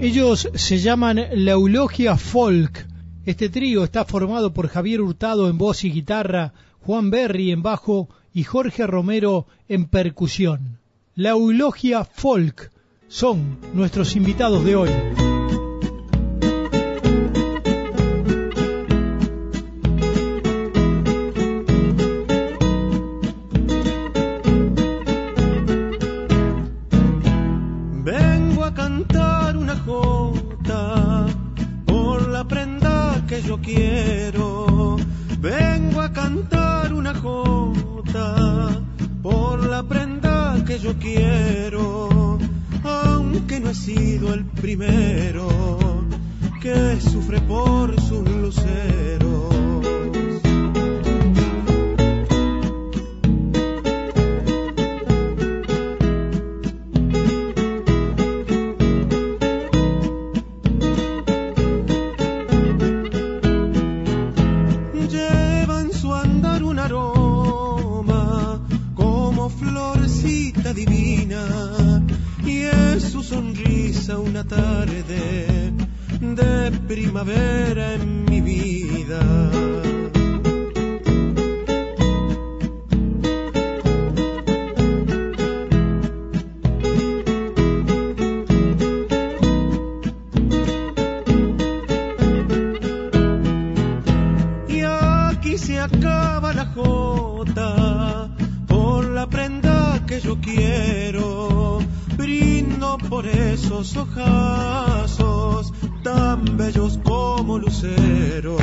Ellos se llaman la Eulogia Folk. Este trío está formado por Javier Hurtado en voz y guitarra, Juan Berry en bajo y Jorge Romero en percusión. La Eulogia Folk son nuestros invitados de hoy. Tan bellos como luceros.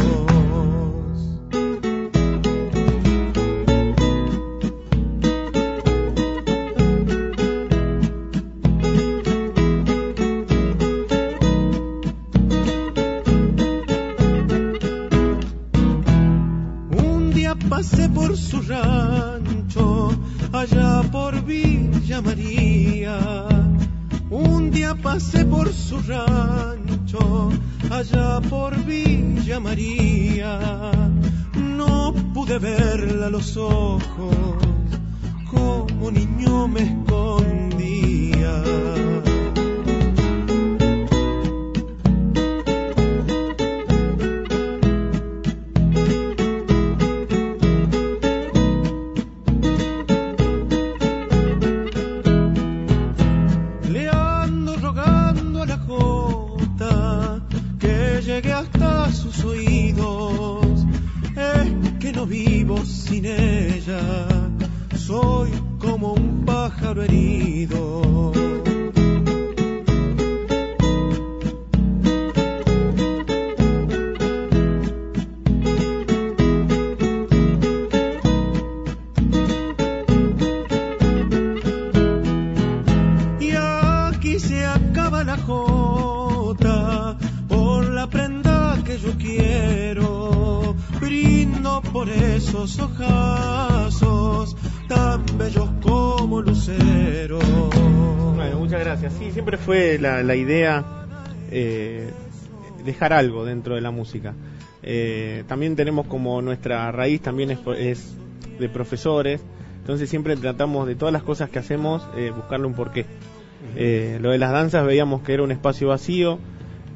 Un día pasé por su rancho, allá por Villa María. Un día pasé por su rancho, allá por Villa María. No pude verla los ojos, como niño me escondía. Jota por la prenda que yo quiero. Brindo por esos ojazos tan bellos como luceros. Bueno, muchas gracias. Sí, siempre fue la, idea eh, dejar algo dentro de la música. Eh, también tenemos como nuestra raíz también es, es de profesores, entonces siempre tratamos de todas las cosas que hacemos eh, buscarle un porqué. Eh, lo de las danzas veíamos que era un espacio vacío,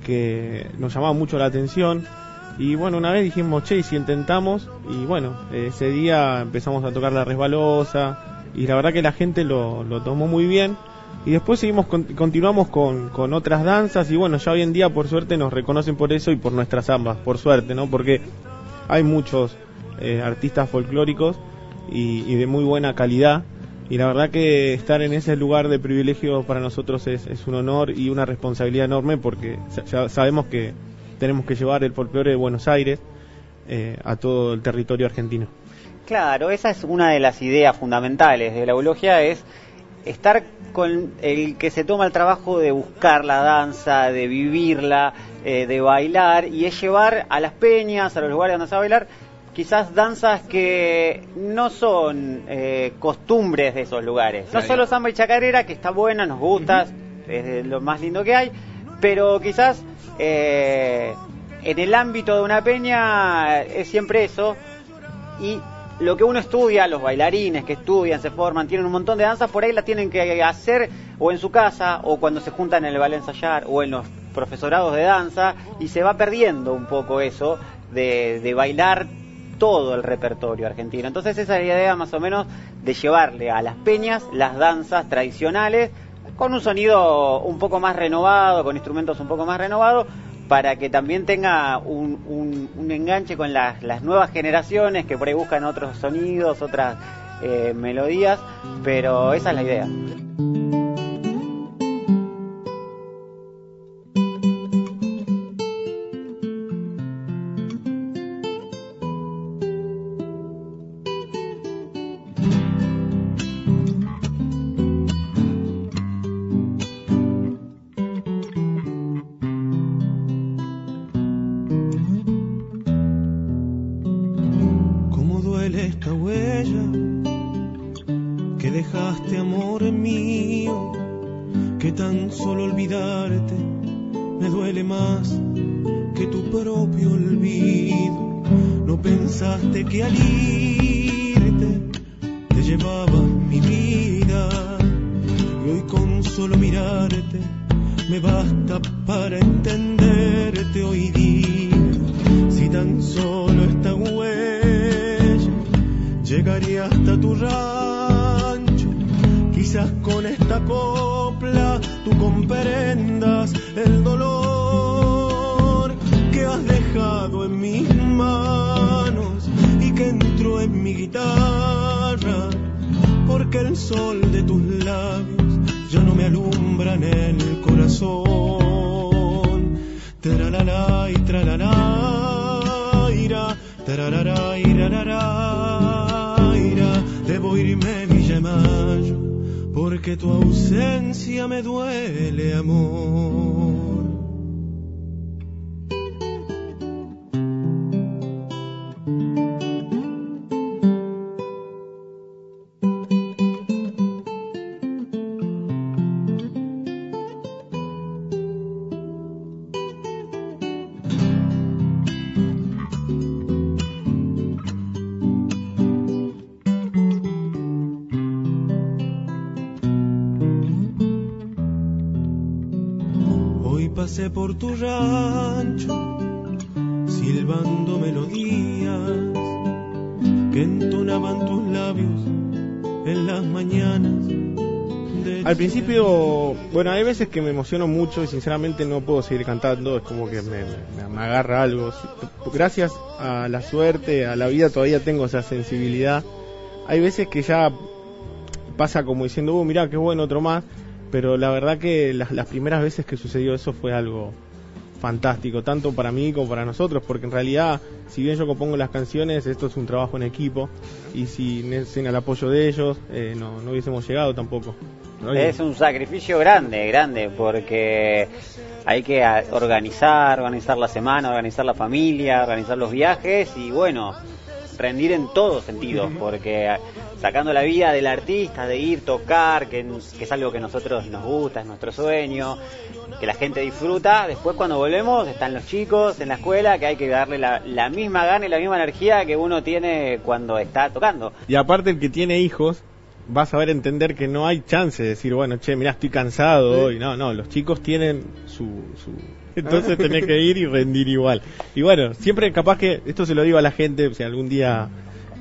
que nos llamaba mucho la atención. Y bueno, una vez dijimos, che, ¿y si intentamos, y bueno, eh, ese día empezamos a tocar la resbalosa, y la verdad que la gente lo, lo tomó muy bien. Y después seguimos, con- continuamos con, con otras danzas, y bueno, ya hoy en día por suerte nos reconocen por eso y por nuestras ambas, por suerte, ¿no? Porque hay muchos eh, artistas folclóricos y de muy buena calidad. Y la verdad que estar en ese lugar de privilegio para nosotros es, es un honor y una responsabilidad enorme porque ya sabemos que tenemos que llevar el folclore de Buenos Aires eh, a todo el territorio argentino. Claro, esa es una de las ideas fundamentales de la eulogia, es estar con el que se toma el trabajo de buscar la danza, de vivirla, eh, de bailar, y es llevar a las peñas, a los lugares donde se va a bailar, quizás danzas que no son eh, costumbres de esos lugares. No solo samba y chacarera, que está buena, nos gusta, es lo más lindo que hay, pero quizás eh, en el ámbito de una peña es siempre eso, y lo que uno estudia, los bailarines que estudian, se forman, tienen un montón de danzas, por ahí las tienen que hacer o en su casa, o cuando se juntan en el ballet ensayar, o en los profesorados de danza, y se va perdiendo un poco eso de, de bailar todo el repertorio argentino. Entonces esa es la idea más o menos de llevarle a las peñas las danzas tradicionales con un sonido un poco más renovado, con instrumentos un poco más renovados, para que también tenga un, un, enganche con las, nuevas generaciones que por ahí buscan otros sonidos, otras eh, melodías, pero esa es la idea. olvidarte me duele más que tu propio olvido. No pensaste que al irte te llevaba mi vida. Y hoy con solo mirarte me basta para entenderte hoy día. Si tan solo esta huella llegaría hasta tu rancho, quizás con esta cosa comprendas el dolor que has dejado en mis manos y que entró en mi guitarra, porque el sol de tus labios ya no me alumbra en el corazón. Tralala y tralala, ira, tralala, ira, debo irme, Villa Mayo porque tu ausencia me duele, amor. Por tu rancho, silbando melodías que entonaban tus labios en las mañanas. Al principio, bueno, hay veces que me emociono mucho y sinceramente no puedo seguir cantando, es como que me, agarra algo. Gracias a la suerte, a la vida, todavía tengo esa sensibilidad. Hay veces que ya pasa como diciendo, oh, mira, qué bueno, otro más pero la verdad que las, las primeras veces que sucedió eso fue algo fantástico, tanto para mí como para nosotros, porque en realidad, si bien yo compongo las canciones, esto es un trabajo en equipo, y sin, sin el apoyo de ellos, eh, no, no hubiésemos llegado tampoco. Es un sacrificio grande, grande, porque hay que organizar, organizar la semana, organizar la familia, organizar los viajes, y bueno, rendir en todos sentidos, porque sacando la vida del artista, de ir, tocar, que, es algo que a nosotros nos gusta, es nuestro sueño, que la gente disfruta, después cuando volvemos están los chicos en la escuela, que hay que darle la, la misma gana y la misma energía que uno tiene cuando está tocando. Y aparte el que tiene hijos, va a saber entender que no hay chance de decir, bueno, che, mira, estoy cansado hoy. No, no, los chicos tienen su, su entonces tenés que ir y rendir igual. Y bueno, siempre capaz que, esto se lo digo a la gente, si algún día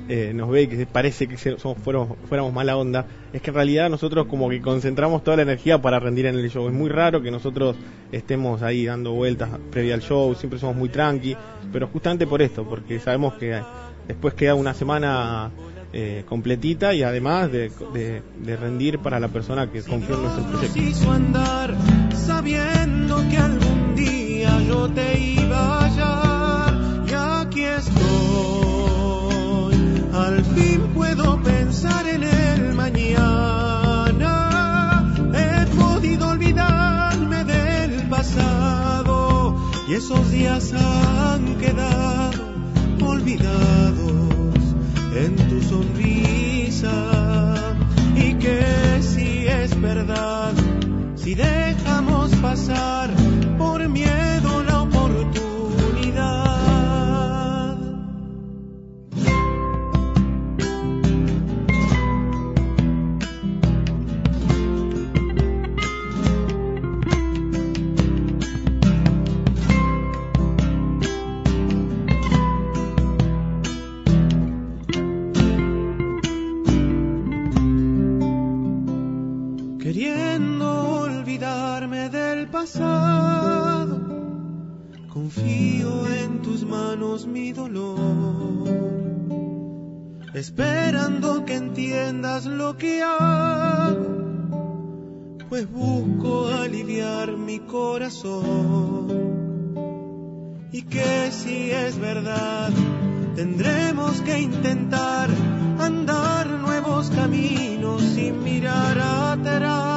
eh, nos ve que parece que somos, fuéramos, mala onda, es que en realidad nosotros como que concentramos toda la energía para rendir en el show. Es muy raro que nosotros estemos ahí dando vueltas previa al show, siempre somos muy tranqui, pero justamente por esto, porque sabemos que después queda una semana eh, completita y además de, de, rendir para la persona que confió en nuestro proyecto. Te iba a hallar y aquí estoy. Al fin puedo pensar en el mañana. He podido olvidarme del pasado y esos días han quedado olvidados en tu sonrisa y que si es verdad, si dejamos pasar por miedo Confío en tus manos mi dolor, esperando que entiendas lo que hago, pues busco aliviar mi corazón. Y que si es verdad, tendremos que intentar andar nuevos caminos sin mirar atrás.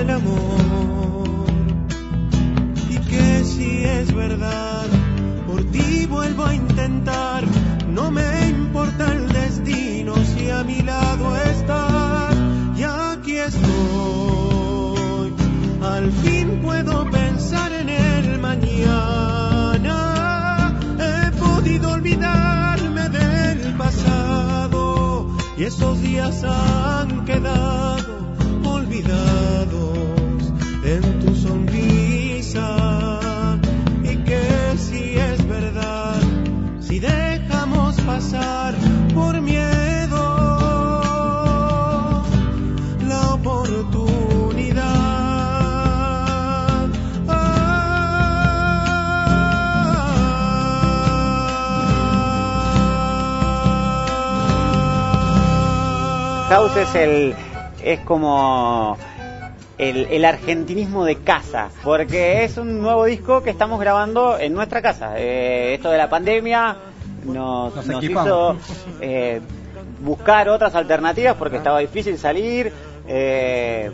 Buscado en el amor. Y que si es verdad, por ti vuelvo a intentar. No me importa el destino si a mi lado estás. Y aquí estoy. Al fin puedo pensar en el mañana. He podido olvidarme del pasado. Y esos días han quedado House es el es como el, el argentinismo de casa, porque es un nuevo disco que estamos grabando en nuestra casa. Eh, esto de la pandemia nos, Nos hizo eh, buscar otras alternativas porque estaba difícil salir. eh,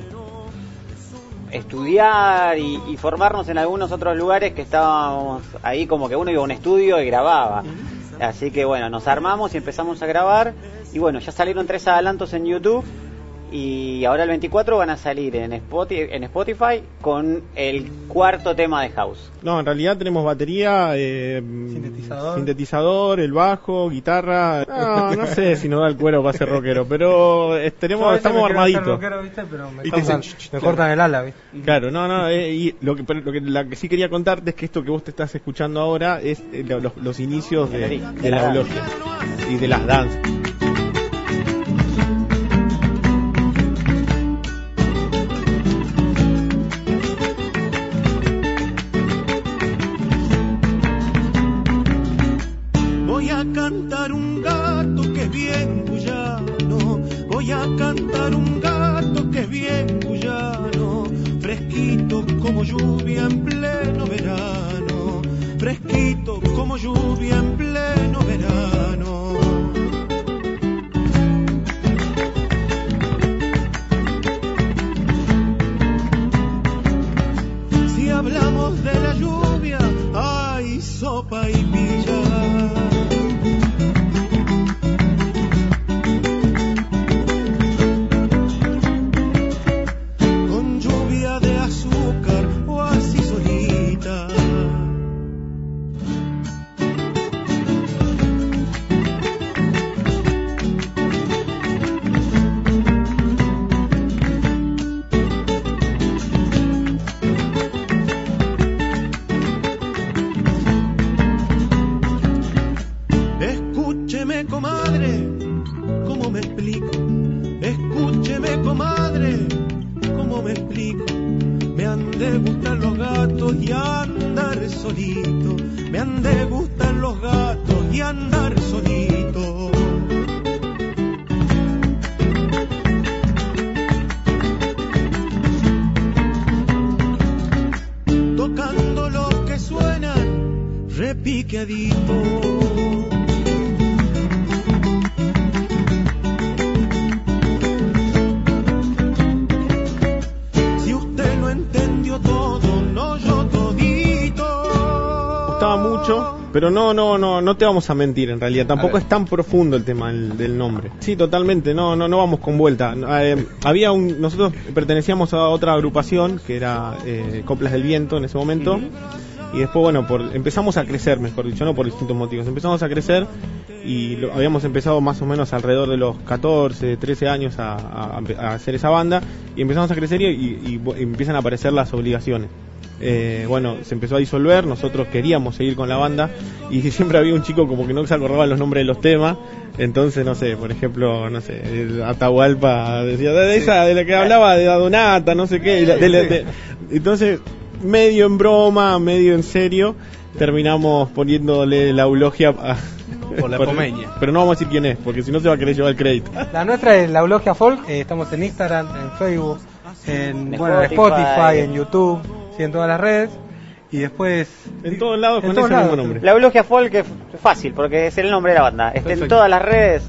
estudiar y, y formarnos en algunos otros lugares que estábamos ahí como que uno iba a un estudio y grababa. Así que bueno, nos armamos y empezamos a grabar. Y bueno, ya salieron tres adelantos en YouTube y ahora el 24 van a salir en Spotify, en Spotify con el cuarto tema de House. No, en realidad tenemos batería, eh, Sintetizador. sintetizador, el bajo, guitarra. No, no sé si nos da el cuero para ser rockero, pero eh, tenemos, estamos armaditos. rockero, ¿viste? Pero me, Y cortan, dicen, "Ch, ch, me claro". cortan el ala, ¿viste? Claro, no, no, eh, y lo que, lo que, la que sí quería contarte es que esto que vos te estás escuchando ahora es eh, lo- los, los inicios de, De la- de y de las danzas. Escúcheme, comadre, ¿cómo me explico? Escúcheme, comadre, ¿cómo me explico? Me han de gustar los gatos y andar solito. Me han de gustar los gatos y andar solito. Tocando los que suenan repiqueadito. Mucho, pero no, no, no, no te vamos a mentir en realidad. Tampoco es tan profundo el tema del, del nombre. Sí, totalmente. No, no, no vamos con vuelta. Eh, había un, nosotros pertenecíamos a otra agrupación que era eh, Coplas del Viento en ese momento. Y después, bueno, por, empezamos a crecer, mejor dicho, no por distintos motivos. Empezamos a crecer y lo- habíamos empezado más o menos alrededor de los 14, 13 años a, a- a hacer esa banda. Y empezamos a crecer y, y- y empiezan a aparecer las obligaciones. Eh, bueno, se empezó a disolver, nosotros queríamos seguir con la banda y siempre había un chico como que no se acordaba los nombres de los temas, entonces no sé, por ejemplo, no sé, el Atahualpa decía de esa de la que hablaba de la Donata, no sé qué, y la- de la- de- entonces medio en broma, medio en serio, terminamos poniéndole la eulogia a, Por la Pomeña. Pero no vamos a decir quién es, porque si no se va a querer llevar el crédito. La nuestra es la Eulogia Folk, eh, estamos en Instagram, en Facebook, en, En bueno, en Spotify. Spotify, en YouTube, sí, en todas las redes. Y después... En todos lados En con todos ese mismo nombre. La Eulogia Folk es fácil porque es el nombre de la banda. Está en todas las redes.